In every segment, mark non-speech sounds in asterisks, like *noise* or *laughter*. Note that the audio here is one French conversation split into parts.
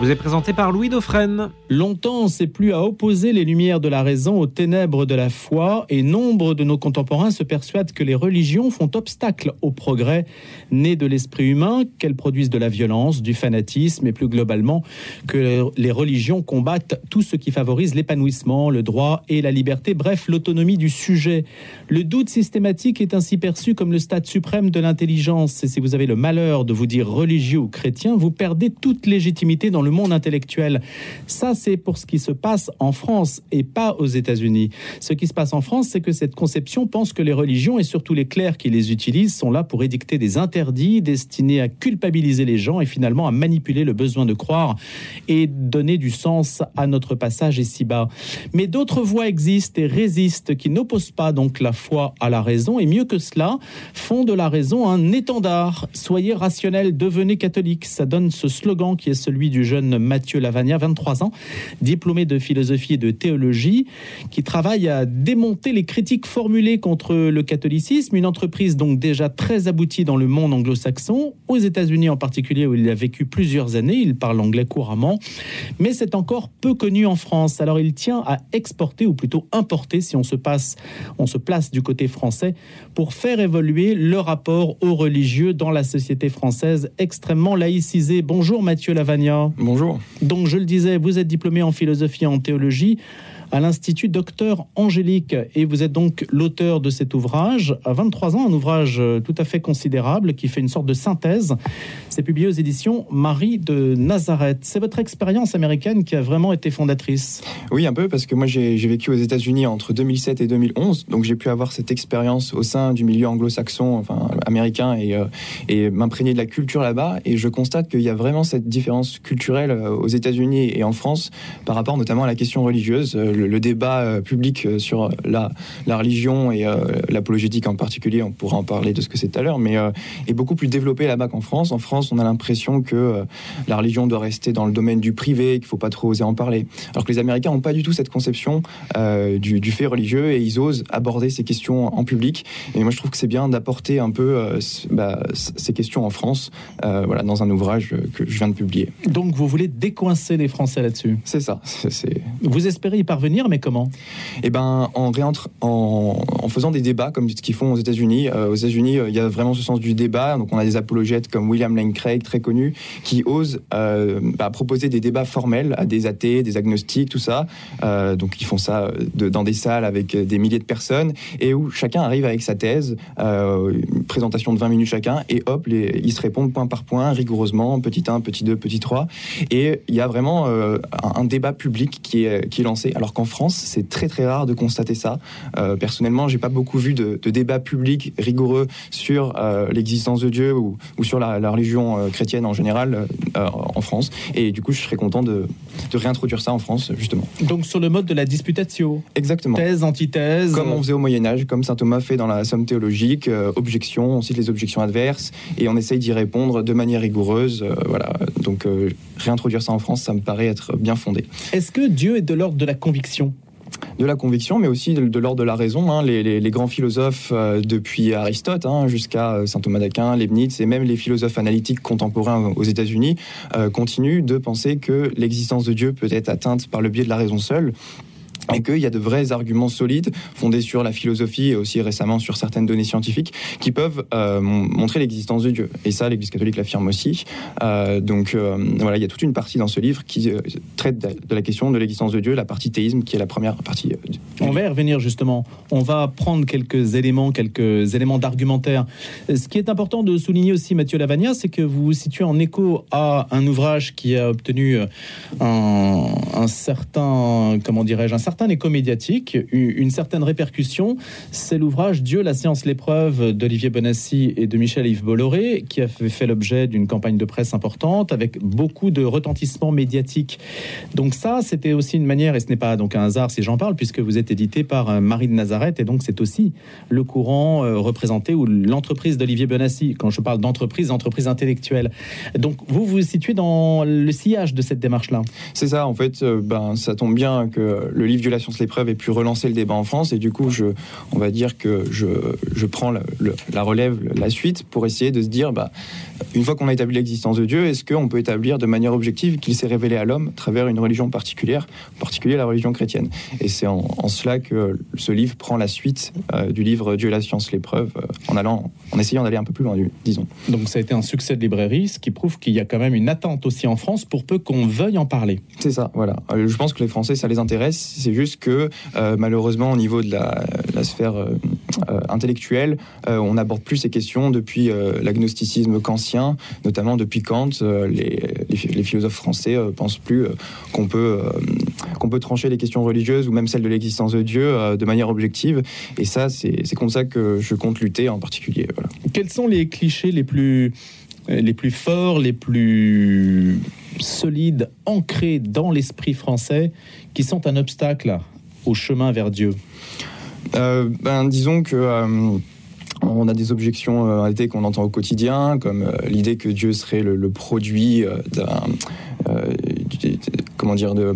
vous est présenté par Louis Dauphren. Longtemps, on s'est plus à opposer les lumières de la raison aux ténèbres de la foi, et nombre de nos contemporains se persuadent que les religions font obstacle au progrès né de l'esprit humain, qu'elles produisent de la violence, du fanatisme, et plus globalement que les religions combattent tout ce qui favorise l'épanouissement, le droit et la liberté, bref, l'autonomie du sujet. Le doute systématique est ainsi perçu comme le stade suprême de l'intelligence, et si vous avez le malheur de vous dire religieux ou chrétien, vous perdez toute légitimité dans le monde intellectuel. Ça, c'est pour ce qui se passe en France et pas aux États-Unis. Ce qui se passe en France, c'est que cette conception pense que les religions et surtout les clercs qui les utilisent sont là pour édicter des interdits destinés à culpabiliser les gens et finalement à manipuler le besoin de croire et donner du sens à notre passage ici-bas. Mais d'autres voies existent et résistent qui n'opposent pas donc la foi à la raison et mieux que cela, font de la raison un étendard. Soyez rationnel, devenez catholique. Ça donne ce slogan qui est celui du jeune Mathieu Lavagna, 23 ans, diplômé de philosophie et de théologie, qui travaille à démonter les critiques formulées contre le catholicisme, une entreprise donc déjà très aboutie dans le monde anglo-saxon, aux États-Unis en particulier où il a vécu plusieurs années, il parle anglais couramment, mais c'est encore peu connu en France. Alors il tient à exporter ou plutôt importer si on se place du côté français pour faire évoluer le rapport aux religieux dans la société française extrêmement laïcisée. Bonjour Mathieu Lavagna. Donc, je le disais, vous êtes diplômé en philosophie et en théologie à l'Institut Docteur Angélique. Et vous êtes donc l'auteur de cet ouvrage, à 23 ans, un ouvrage euh, tout à fait considérable qui fait une sorte de synthèse. C'est publié aux éditions Marie de Nazareth. C'est votre expérience américaine qui a vraiment été fondatrice Oui, un peu, parce que moi j'ai vécu aux États-Unis entre 2007 et 2011, donc j'ai pu avoir cette expérience au sein du milieu anglo-saxon, enfin américain, et, euh, et m'imprégner de la culture là-bas. Et je constate qu'il y a vraiment cette différence culturelle euh, aux États-Unis et en France par rapport notamment à la question religieuse le, débat euh, public euh, sur la, religion et euh, l'apologétique en particulier, on pourra en parler de ce que c'est tout à l'heure, mais est beaucoup plus développé là-bas qu'en France. En France, on a l'impression que la religion doit rester dans le domaine du privé, qu'il ne faut pas trop oser en parler. Alors que les Américains n'ont pas du tout cette conception du, fait religieux et ils osent aborder ces questions en public. Et moi, je trouve que c'est bien d'apporter un peu bah, ces questions en France, voilà, dans un ouvrage que je viens de publier. Donc, vous voulez décoincer les Français là-dessus? C'est ça. Vous espérez y parvenir mais comment? Eh ben, en, réentre, en, faisant des débats comme ce qu'ils font aux États-Unis. Euh, aux États-Unis, euh, il y a vraiment ce sens du débat. Donc, on a des apologètes comme William Lane Craig, très connu, qui osent euh, bah, proposer des débats formels à des athées, des agnostiques, tout ça. donc, ils font ça dans des salles avec des milliers de personnes et où chacun arrive avec sa thèse, une présentation de 20 minutes chacun, et hop, les, ils se répondent point par point, rigoureusement, petit 1, petit 2, petit 3. Et il y a vraiment un, débat public qui est, qui est lancé. Alors en France, c'est très très rare de constater ça. Euh, personnellement, j'ai pas beaucoup vu de, de débats publics rigoureux sur euh, l'existence de Dieu ou, sur la, religion euh, chrétienne en général en France. Et du coup, je serais content de, réintroduire ça en France, justement. Donc sur le mode de la disputatio. Exactement. Thèse, antithèse. Comme on faisait au Moyen Âge, comme saint Thomas fait dans la Somme théologique, objection, on cite les objections adverses et on essaye d'y répondre de manière rigoureuse. voilà. Donc réintroduire ça en France, ça me paraît être bien fondé. Est-ce que Dieu est de l'ordre de la conviction? De la conviction, mais aussi de, l'ordre de la raison. Hein. Les, grands philosophes, euh, depuis Aristote hein, jusqu'à euh, saint Thomas d'Aquin, Leibniz, et même les philosophes analytiques contemporains aux États-Unis, euh, continuent de penser que l'existence de Dieu peut être atteinte par le biais de la raison seule et qu'il y a de vrais arguments solides fondés sur la philosophie et aussi récemment sur certaines données scientifiques qui peuvent euh, montrer l'existence de Dieu. Et ça, l'Église catholique l'affirme aussi. Euh, donc euh, voilà, il y a toute une partie dans ce livre qui traite de la question de l'existence de Dieu, la partie théisme qui est la première partie. On va y revenir justement. On va prendre quelques éléments, quelques éléments d'argumentaire. Ce qui est important de souligner aussi, Mathieu Lavagna, c'est que vous vous situez en écho à un ouvrage qui a obtenu un, un certain, comment dirais-je, un certain certain écho médiatique, une certaine répercussion. C'est l'ouvrage Dieu, la science, l'épreuve d'Olivier Bonassi et de Michel-Yves Bolloré, qui a fait l'objet d'une campagne de presse importante avec beaucoup de retentissement médiatique. Donc ça, c'était aussi une manière, et ce n'est pas donc un hasard si j'en parle, puisque vous êtes édité par euh, Marie de Nazareth, et donc c'est aussi le courant euh, représenté ou l'entreprise d'Olivier Bonassi. Quand je parle d'entreprise, entreprise intellectuelle. Donc vous vous situez dans le sillage de cette démarche-là. C'est ça, en fait, euh, ben, ça tombe bien que le livre la science, l'épreuve ait pu relancer le débat en France. Et du coup, je, on va dire que je, je prends la, la relève, la suite, pour essayer de se dire, bah, une fois qu'on a établi l'existence de Dieu, est-ce qu'on peut établir de manière objective qu'il s'est révélé à l'homme à travers une religion particulière, en particulier la religion chrétienne? Et c'est en, cela que ce livre prend la suite euh, du livre Dieu, la science, l'épreuve, euh, en allant, en essayant d'aller un peu plus loin, disons. Donc ça a été un succès de librairie, ce qui prouve qu'il y a quand même une attente aussi en France pour peu qu'on veuille en parler. C'est ça, voilà. Euh, je pense que les Français, ça les intéresse. C'est juste que malheureusement, au niveau de la, sphère intellectuelle, on n'aborde plus ces questions depuis l'agnosticisme kantien, notamment depuis Kant. les, les, philosophes français pensent plus qu'on peut, qu'on peut trancher les questions religieuses ou même celles de l'existence de Dieu de manière objective. Et ça, c'est comme ça que je compte lutter en particulier. Quels sont les clichés les plus, les plus forts, les plus solides, ancrés dans l'esprit français, qui sont un obstacle au chemin vers Dieu. Euh, ben, Disons que... Euh, on a des objections euh, qu'on entend au quotidien, comme l'idée que Dieu serait le, le produit d'un comment dire, de,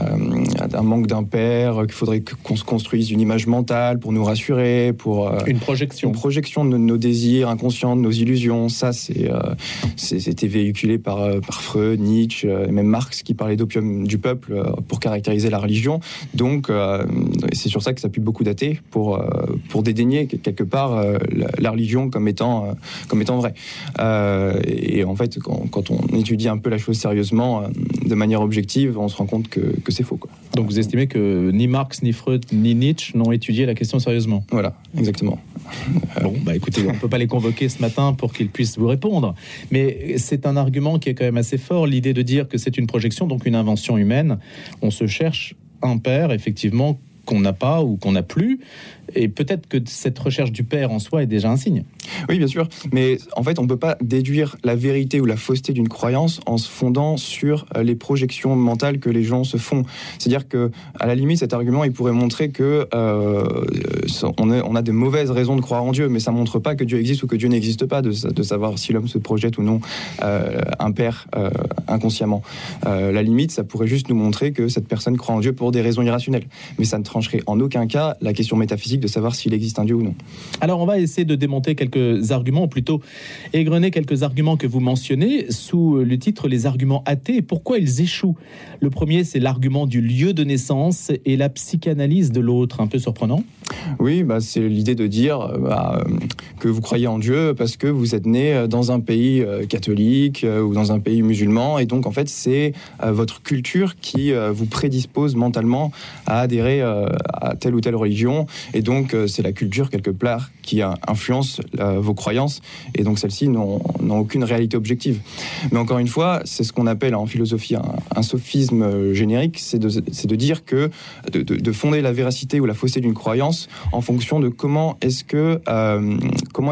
euh, d'un manque d'un père, qu'il faudrait qu'on se construise une image mentale pour nous rassurer, pour euh, une projection, une projection de nos désirs inconscients, de nos illusions. Ça, c'est, euh, c'était véhiculé par, par Freud, Nietzsche, et même Marx qui parlait d'opium du peuple pour caractériser la religion. Donc, c'est sur ça que ça a pu beaucoup dater pour pour dédaigner quelque part la, religion comme étant comme étant vraie. et en fait, quand, on étudie un peu la chose sérieusement, de manière objective on se rend compte que, c'est faux. Quoi. Donc vous estimez que ni Marx, ni Freud, ni Nietzsche n'ont étudié la question sérieusement? Voilà, exactement. *laughs* Bon, bah écoutez, on ne peut pas les convoquer ce matin pour qu'ils puissent vous répondre. Mais c'est un argument qui est quand même assez fort, l'idée de dire que c'est une projection, donc une invention humaine. On se cherche un père, effectivement, qu'on n'a pas ou qu'on n'a plus. Et peut-être que cette recherche du père en soi est déjà un signe. Oui, bien sûr. Mais en fait, on ne peut pas déduire la vérité ou la fausseté d'une croyance en se fondant sur euh, les projections mentales que les gens se font. C'est-à-dire que, à la limite, cet argument, il pourrait montrer que euh, on, a, de mauvaises raisons de croire en Dieu, mais ça montre pas que Dieu existe ou que Dieu n'existe pas, de, de, savoir si l'homme se projette ou non euh, un père inconsciemment. la limite, ça pourrait juste nous montrer que cette personne croit en Dieu pour des raisons irrationnelles. Mais ça ne en aucun cas la question métaphysique de savoir s'il existe un Dieu ou non. Alors, on va essayer de démonter quelques arguments, ou plutôt égrener quelques arguments que vous mentionnez sous le titre Les arguments athées et pourquoi ils échouent? Le premier, c'est l'argument du lieu de naissance et la psychanalyse de l'autre, un peu surprenant. Oui, bah, c'est l'idée de dire euh, bah, que vous croyez en Dieu parce que vous êtes né dans un pays euh, catholique euh, ou dans un pays musulman, et donc en fait c'est votre culture qui vous prédispose mentalement à adhérer à telle ou telle religion, et donc c'est la culture quelque part qui influence vos croyances, et donc celles-ci n'ont aucune réalité objective. Mais encore une fois, c'est ce qu'on appelle en philosophie un, sophisme générique, c'est de, dire que de, de fonder la véracité ou la fausseté d'une croyance en fonction de comment est-ce que euh,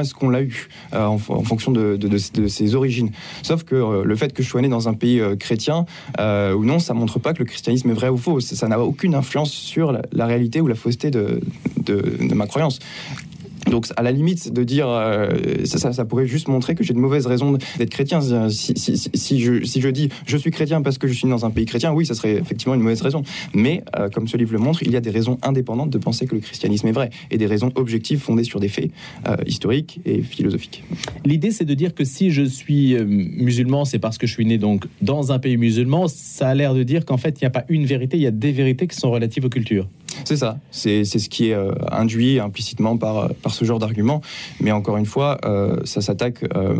est-ce qu'on l'a eu euh, en, fonction de, ses origines. Sauf que euh, le fait que je sois né dans un pays chrétien ou non, ça montre pas que le christianisme est vrai ou faux. Ça n'a aucune influence sur réalité ou la fausseté de, ma croyance. Donc, à la limite, de dire euh, ça, ça, pourrait juste montrer que j'ai de mauvaises raisons d'être chrétien. Si, si, je, si, je, dis je suis chrétien parce que je suis dans un pays chrétien, oui, ça serait effectivement une mauvaise raison. Mais, euh, comme ce livre le montre, il y a des raisons indépendantes de penser que le christianisme est vrai et des raisons objectives fondées sur des faits euh, historiques et philosophiques. L'idée, c'est de dire que si je suis musulman, c'est parce que je suis né donc dans un pays musulman. Ça a l'air de dire qu'en fait, il n'y a pas une vérité, il y a des vérités qui sont relatives aux cultures. C'est ça. C'est ce qui est induit implicitement par, par ce genre d'argument. Mais encore une fois, euh, ça s'attaque euh,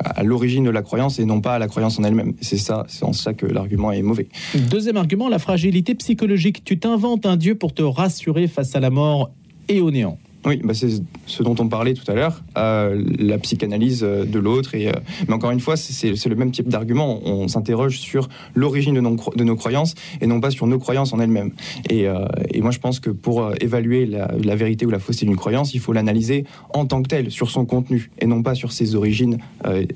à l'origine de la croyance et non pas à la croyance en elle-même. C'est ça, c'est en ça que l'argument est mauvais. Deuxième argument, la fragilité psychologique. Tu t'inventes un Dieu pour te rassurer face à la mort et au néant. Oui, bah c'est ce dont on parlait tout à l'heure, euh, la psychanalyse euh, de l'autre. Euh, mais encore une fois, c'est le même type d'argument. On s'interroge sur l'origine de, nos croyances et non pas sur nos croyances en elles-mêmes. Et, et, moi, je pense que pour évaluer la, la vérité ou la fausseté d'une croyance, il faut l'analyser en tant que telle, sur son contenu, et non pas sur ses origines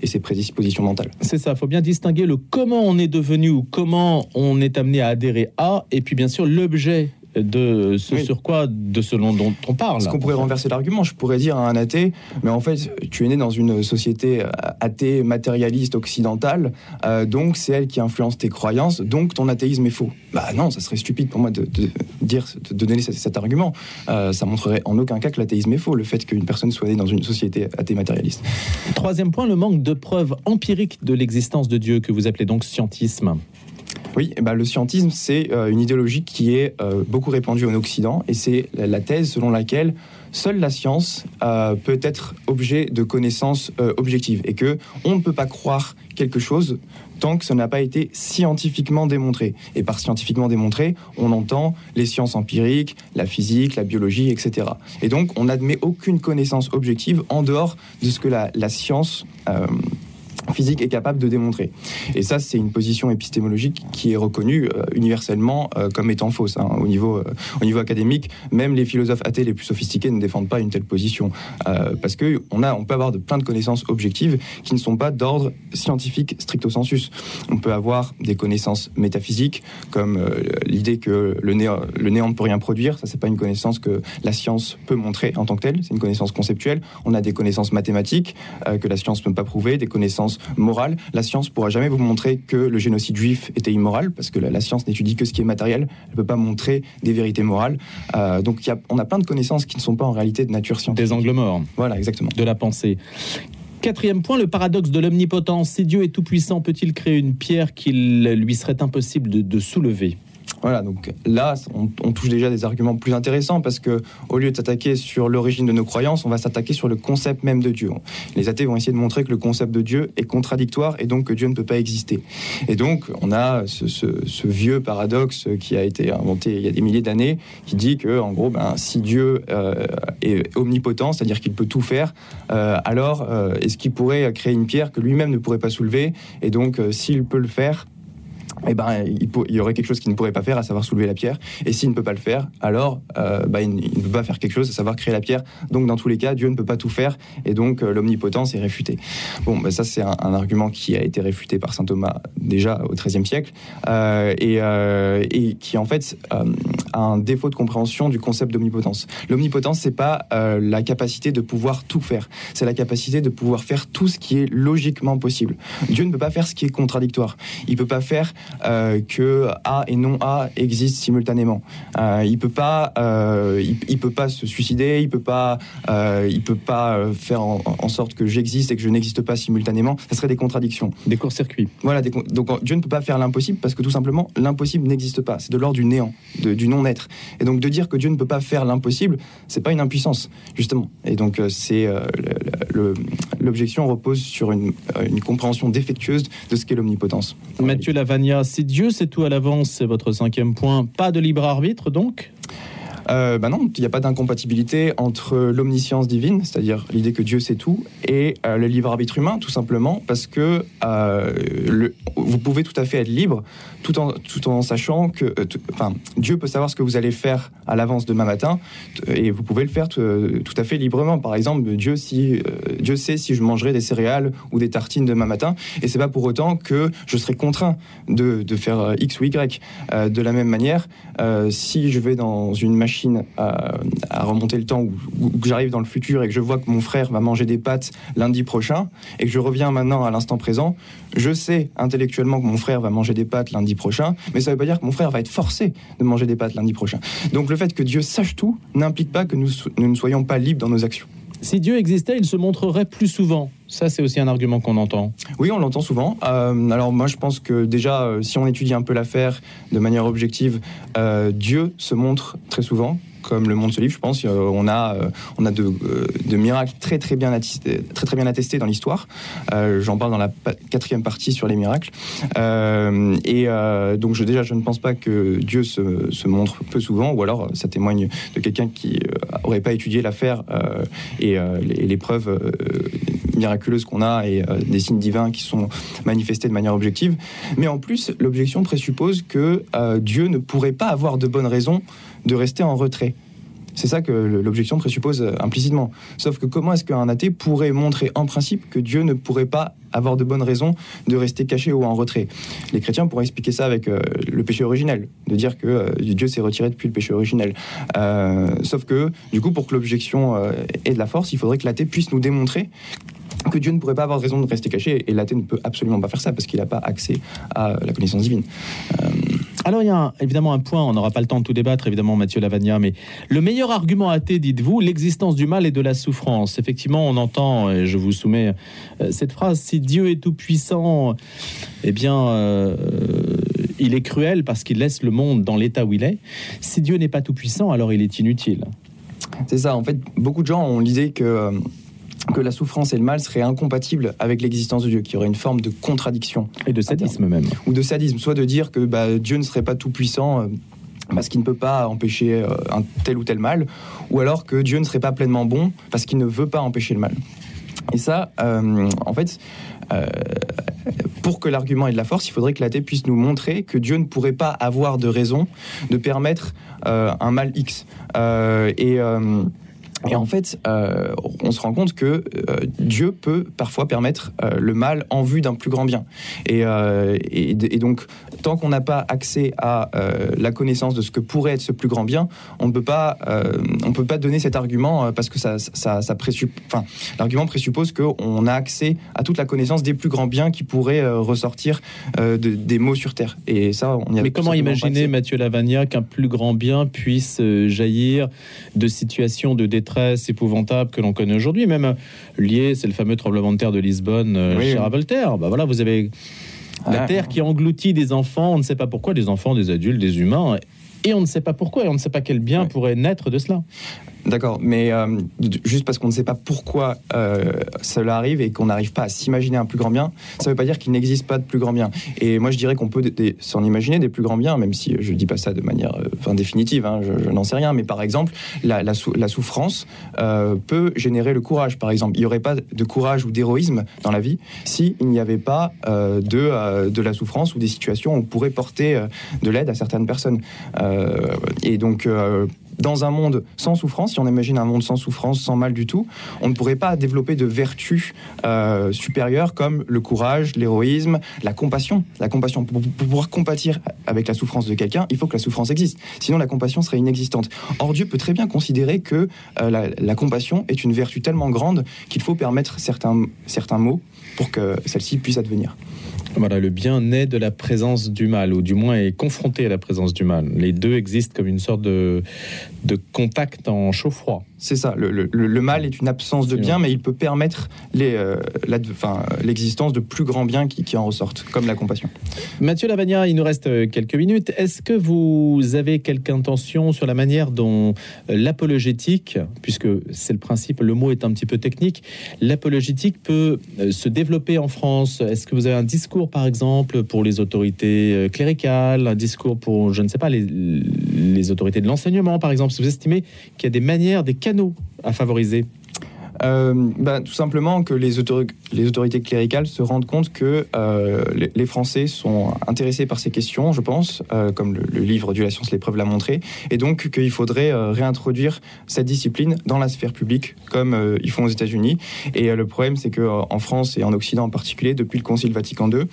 et ses prédispositions mentales. C'est ça, il faut bien distinguer le comment on est devenu ou comment on est amené à adhérer à, et puis bien sûr l'objet de ce sur quoi, de ce dont on parle. Ce qu'on pourrait renverser l'argument, je pourrais dire à un athée, mais en fait, tu es né dans une société euh, athée, matérialiste, occidentale, euh, donc c'est elle qui influence tes croyances, donc ton athéisme est faux. Bah non, ça serait stupide pour moi de, dire, de donner cet, argument. Euh, ça montrerait en aucun cas que l'athéisme est faux, le fait qu'une personne soit née dans une société athée matérialiste. Troisième point, le manque de preuves empiriques de l'existence de Dieu, que vous appelez donc scientisme. Oui, eh ben, le scientisme, c'est euh, une idéologie qui est euh, beaucoup répandue en Occident, et c'est la thèse selon laquelle seule la science euh, peut être objet de connaissances objectives, et que on ne peut pas croire quelque chose tant que ça n'a pas été scientifiquement démontré. Et par scientifiquement démontré, on entend les sciences empiriques, la physique, la biologie, etc. Et donc, on n'admet aucune connaissance objective en dehors de ce que la, la science physique est capable de démontrer. Et ça, c'est une position épistémologique qui est reconnue euh, universellement euh, comme étant fausse. Hein, au, niveau, euh, au niveau académique, même les philosophes athées les plus sophistiqués ne défendent pas une telle position. parce qu'on on peut avoir de plein de connaissances objectives qui ne sont pas d'ordre scientifique stricto sensus. On peut avoir des connaissances métaphysiques, comme l'idée que le néant, le néant ne peut rien produire. Ça, c'est pas une connaissance que la science peut montrer en tant que telle. C'est une connaissance conceptuelle. On a des connaissances mathématiques que la science ne peut pas prouver, des connaissances morale. La science pourra jamais vous montrer que le génocide juif était immoral, parce que la, science n'étudie que ce qui est matériel. Elle ne peut pas montrer des vérités morales. Euh, donc y a, on a plein de connaissances qui ne sont pas en réalité de nature scientifique. Des angles morts. Voilà, exactement. De la pensée. Quatrième point, le paradoxe de l'omnipotence. Si Dieu est tout-puissant, peut-il créer une pierre qu'il lui serait impossible de soulever? Voilà, donc là, on, touche déjà des arguments plus intéressants parce que au lieu de s'attaquer sur l'origine de nos croyances, on va s'attaquer sur le concept même de Dieu. Les athées vont essayer de montrer que le concept de Dieu est contradictoire et donc que Dieu ne peut pas exister. Et donc, on a ce, vieux paradoxe qui a été inventé il y a des milliers d'années, qui dit que, en gros, ben, si Dieu euh, est omnipotent, c'est-à-dire qu'il peut tout faire, euh, alors euh, est-ce qu'il pourrait créer une pierre que lui-même ne pourrait pas soulever? Et donc, s'il peut le faire, eh ben, il, y aurait quelque chose qu'il ne pourrait pas faire, à savoir soulever la pierre. Et s'il ne peut pas le faire, alors euh, bah, il, ne peut pas faire quelque chose, à savoir créer la pierre. Donc, dans tous les cas, Dieu ne peut pas tout faire, et donc euh, l'omnipotence est réfutée. Bon, bah, ça, c'est un, argument qui a été réfuté par saint Thomas déjà au XIIIe siècle, euh, et, qui en fait a un défaut de compréhension du concept d'omnipotence. L'omnipotence, c'est pas la capacité de pouvoir tout faire, c'est la capacité de pouvoir faire tout ce qui est logiquement possible. Dieu ne peut pas faire ce qui est contradictoire. Il peut pas faire euh, que A et non A existent simultanément. Euh, il peut pas, euh, il, peut pas se suicider, il peut pas, il peut pas faire en, sorte que j'existe et que je n'existe pas simultanément. Ça serait des contradictions. Des courts-circuits. Voilà. donc Dieu ne peut pas faire l'impossible parce que tout simplement l'impossible n'existe pas. C'est de l'ordre du néant, du non-être. Et donc de dire que Dieu ne peut pas faire l'impossible, c'est pas une impuissance justement. Et donc c'est l'objection repose sur une, une compréhension défectueuse de ce qu'est l'omnipotence. Mathieu Lavagna si Dieu sait tout à l'avance, c'est votre cinquième point. Pas de libre arbitre donc? Bah non, il n'y a pas d'incompatibilité entre l'omniscience divine, c'est-à-dire l'idée que Dieu sait tout, et euh, le libre arbitre humain, tout simplement parce que euh, vous pouvez tout à fait être libre, tout en, tout en sachant que, Dieu peut savoir ce que vous allez faire à l'avance demain matin, et vous pouvez le faire tout, à fait librement. Par exemple, Dieu, si, Dieu sait si je mangerai des céréales ou des tartines demain matin, et c'est pas pour autant que je serai contraint de, de faire X ou Y. de la même manière, si je vais dans une machine à, remonter le temps où, j'arrive dans le futur et que je vois que mon frère va manger des pâtes lundi prochain et que je reviens maintenant à l'instant présent, je sais intellectuellement que mon frère va manger des pâtes lundi prochain, mais ça ne veut pas dire que mon frère va être forcé de manger des pâtes lundi prochain. Donc le fait que Dieu sache tout n'implique pas que nous ne soyons pas libres dans nos actions. Si Dieu existait, il se montrerait plus souvent. Ça, c'est aussi un argument qu'on entend. Oui, on l'entend souvent. Euh, alors moi, je pense que déjà, euh, si on étudie un peu l'affaire de manière objective, euh, Dieu se montre très souvent comme le monde se livre, je pense. On a, on a de, de miracles très très bien attestés, très, très bien attestés dans l'histoire. J'en parle dans la quatrième partie sur les miracles. et donc je, déjà, je ne pense pas que Dieu se, montre peu souvent, ou alors ça témoigne de quelqu'un qui n'aurait pas étudié l'affaire et les, preuves miraculeuses qu'on a et euh, des signes divins qui sont manifestés de manière objective. Mais en plus, l'objection présuppose que euh, Dieu ne pourrait pas avoir de bonnes raisons de rester en retrait. C'est ça que l'objection présuppose euh, implicitement. Sauf que comment est-ce qu'un athée pourrait montrer en principe que Dieu ne pourrait pas avoir de bonnes raisons de rester caché ou en retrait? Les chrétiens pourraient expliquer ça avec euh, le péché originel, de dire que euh, Dieu s'est retiré depuis le péché originel. sauf que, du coup, pour que l'objection ait de la force, il faudrait que l'athée puisse nous démontrer que Dieu ne pourrait pas avoir raison de rester caché, et l'athée ne peut absolument pas faire ça parce qu'il n'a pas accès à la connaissance divine. Alors il y a évidemment un point, on n'aura pas le temps de tout débattre, évidemment Mathieu Lavagna, mais le meilleur argument athée, dites-vous, l'existence du mal et de la souffrance. Effectivement, on entend, et je vous soumets euh, cette phrase, si Dieu est tout-puissant, eh bien, euh, il est cruel parce qu'il laisse le monde dans l'état où il est. Si Dieu n'est pas tout-puissant, alors il est inutile. C'est ça, en fait, beaucoup de gens ont l'idée que... Euh, que la souffrance et le mal seraient incompatibles avec l'existence de Dieu, qu'il y aurait une forme de contradiction. Et de sadisme même. Ou de sadisme, soit de dire que bah, Dieu ne serait pas tout puissant. Euh, parce qu'il ne peut pas empêcher euh, un tel ou tel mal, ou alors que Dieu ne serait pas pleinement bon parce qu'il ne veut pas empêcher le mal. Et ça, euh, en fait, pour que l'argument ait de la force, il faudrait que l'athée puisse nous montrer que Dieu ne pourrait pas avoir de raison de permettre un mal X. et et en fait, euh, on se rend compte que euh, Dieu peut parfois permettre euh, le mal en vue d'un plus grand bien. Et, et, donc, tant qu'on n'a pas accès à la connaissance de ce que pourrait être ce plus grand bien, on ne peut pas, on peut pas donner cet argument parce que ça, ça, ça enfin, l'argument présuppose qu'on a accès à toute la connaissance des plus grands biens qui pourraient ressortir de, des mots sur terre. Et ça, on y a Mais comment imaginer, Mathieu Lavagna, qu'un plus grand bien puisse jaillir de situations de détresse détresse épouvantable que l'on connaît aujourd'hui, même lié, c'est le fameux tremblement de terre de Lisbonne euh, chez Voltaire. Bah voilà, vous avez la ah. terre qui engloutit des enfants, on ne sait pas pourquoi, des enfants, des adultes, des humains, et on ne sait pas pourquoi, et on ne sait pas quel bien pourrait naître de cela. D'accord, mais euh, juste parce qu'on ne sait pas pourquoi euh, cela arrive et qu'on n'arrive pas à s'imaginer un plus grand bien, ça ne veut pas dire qu'il n'existe pas de plus grand bien. Et moi, je dirais qu'on peut s'en imaginer des plus grands biens, même si je ne dis pas ça de manière euh, définitive, hein, je, n'en sais rien. Mais par exemple, la, souffrance peut générer le courage. Par exemple, il n'y aurait pas de courage ou d'héroïsme dans la vie s'il n'y avait pas de, de la souffrance ou des situations où on pourrait porter de l'aide à certaines personnes. et donc, dans un monde sans souffrance, si on imagine un monde sans souffrance, sans mal du tout, on ne pourrait pas développer de vertus euh, supérieures comme le courage, l'héroïsme, la compassion. La compassion, pour, pouvoir compatir avec la souffrance de quelqu'un, il faut que la souffrance existe. Sinon, la compassion serait inexistante. Or, Dieu peut très bien considérer que euh, la, la, compassion est une vertu tellement grande qu'il faut permettre certains, certains mots pour que celle-ci puisse advenir. Voilà, le bien naît de la présence du mal, ou du moins est confronté à la présence du mal. Les deux existent comme une sorte de, de contact en chaud-froid. C'est ça. Le, mal est une absence de bien, mais il peut permettre euh, l'existence de plus grands biens qui, en ressortent, comme la compassion. Mathieu Lavagna, il nous reste euh, quelques minutes. Est-ce que vous avez quelque intention sur la manière dont euh, l'apologétique, puisque c'est le principe, le mot est un petit peu technique, l'apologétique peut se développer en France? Est-ce que vous avez un discours, par exemple, pour les autorités cléricales, un discours pour, je ne sais pas, les, les autorités de l'enseignement, par exemple? Si vous estimez qu'il y a des manières, des à favoriser euh, bah, tout simplement que les, autorités cléricales se rendent compte que euh, les, Français sont intéressés par ces questions, je pense, euh, comme le, livre Dieu la science l'épreuve l'a montré, et donc qu'il faudrait réintroduire cette discipline dans la sphère publique, comme ils font aux États-Unis. Et le problème, c'est qu'en France et en Occident en particulier, depuis le Concile Vatican II,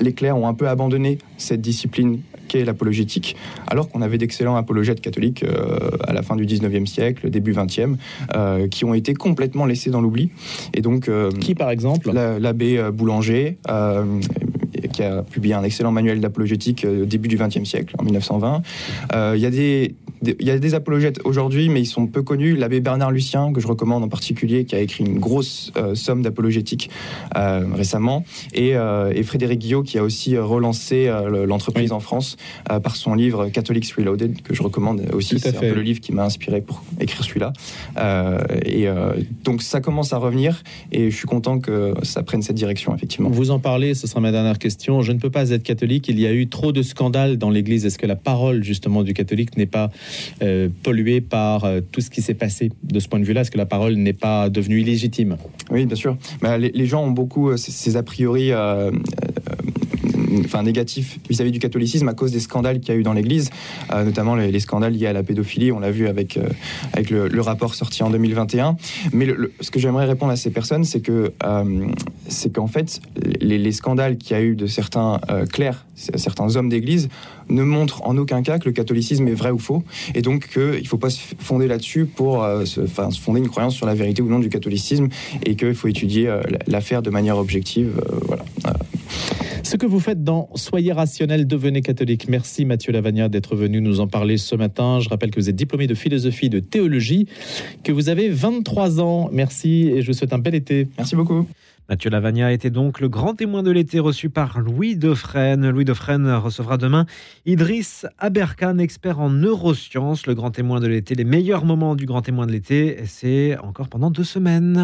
les clercs ont un peu abandonné cette discipline l'apologétique, alors qu'on avait d'excellents apologètes catholiques euh, à la fin du 19e siècle, début 20e, euh, qui ont été complètement laissés dans l'oubli. Et donc, euh, qui par exemple? L'abbé Boulanger qui a publié un excellent manuel d'apologétique au début du XXe siècle, en 1920. Il y a des il y a des apologètes aujourd'hui, mais ils sont peu connus. L'abbé Bernard Lucien, que je recommande en particulier, qui a écrit une grosse euh, somme d'apologétique euh, récemment, et, euh, et, Frédéric Guillot, qui a aussi relancé l'entreprise en France par son livre Catholics Reloaded, que je recommande aussi. C'est un peu le livre qui m'a inspiré pour écrire celui-là. et donc ça commence à revenir, et je suis content que ça prenne cette direction, effectivement. Vous en parlez, ce sera ma dernière question. Je ne peux pas être catholique. Il y a eu trop de scandales dans l'Église. Est-ce que la parole, justement, du catholique n'est pas euh, pollué par euh, tout ce qui s'est passé de ce point de vue-là Est-ce que la parole n'est pas devenue illégitime? Oui, bien sûr. Bah, les, gens ont beaucoup euh, ces, a priori enfin, négatif vis-à-vis du catholicisme à cause des scandales qu'il y a eu dans l'Église, notamment les, scandales liés à la pédophilie. On l'a vu avec, avec le, rapport sorti en 2021. Mais ce que j'aimerais répondre à ces personnes, c'est que c'est qu'en fait, les, les scandales qu'il y a eu de certains clercs, certains hommes d'Église, ne montrent en aucun cas que le catholicisme est vrai ou faux, et donc qu'il ne faut pas se fonder là-dessus pour se, se, fonder une croyance sur la vérité ou non du catholicisme, et qu'il faut étudier l'affaire de manière objective. voilà. Ce que vous faites dans Soyez rationnel, devenez catholique. Merci Mathieu Lavagna d'être venu nous en parler ce matin. Je rappelle que vous êtes diplômé de philosophie et de théologie, que vous avez 23 ans. Merci et je vous souhaite un bel été. Merci beaucoup. Mathieu Lavagna était donc le grand témoin de l'été reçu par Louis Defresne. Louis Defresne recevra demain Idriss Aberkan, expert en neurosciences. Le grand témoin de l'été, les meilleurs moments du grand témoin de l'été, c'est encore pendant deux semaines.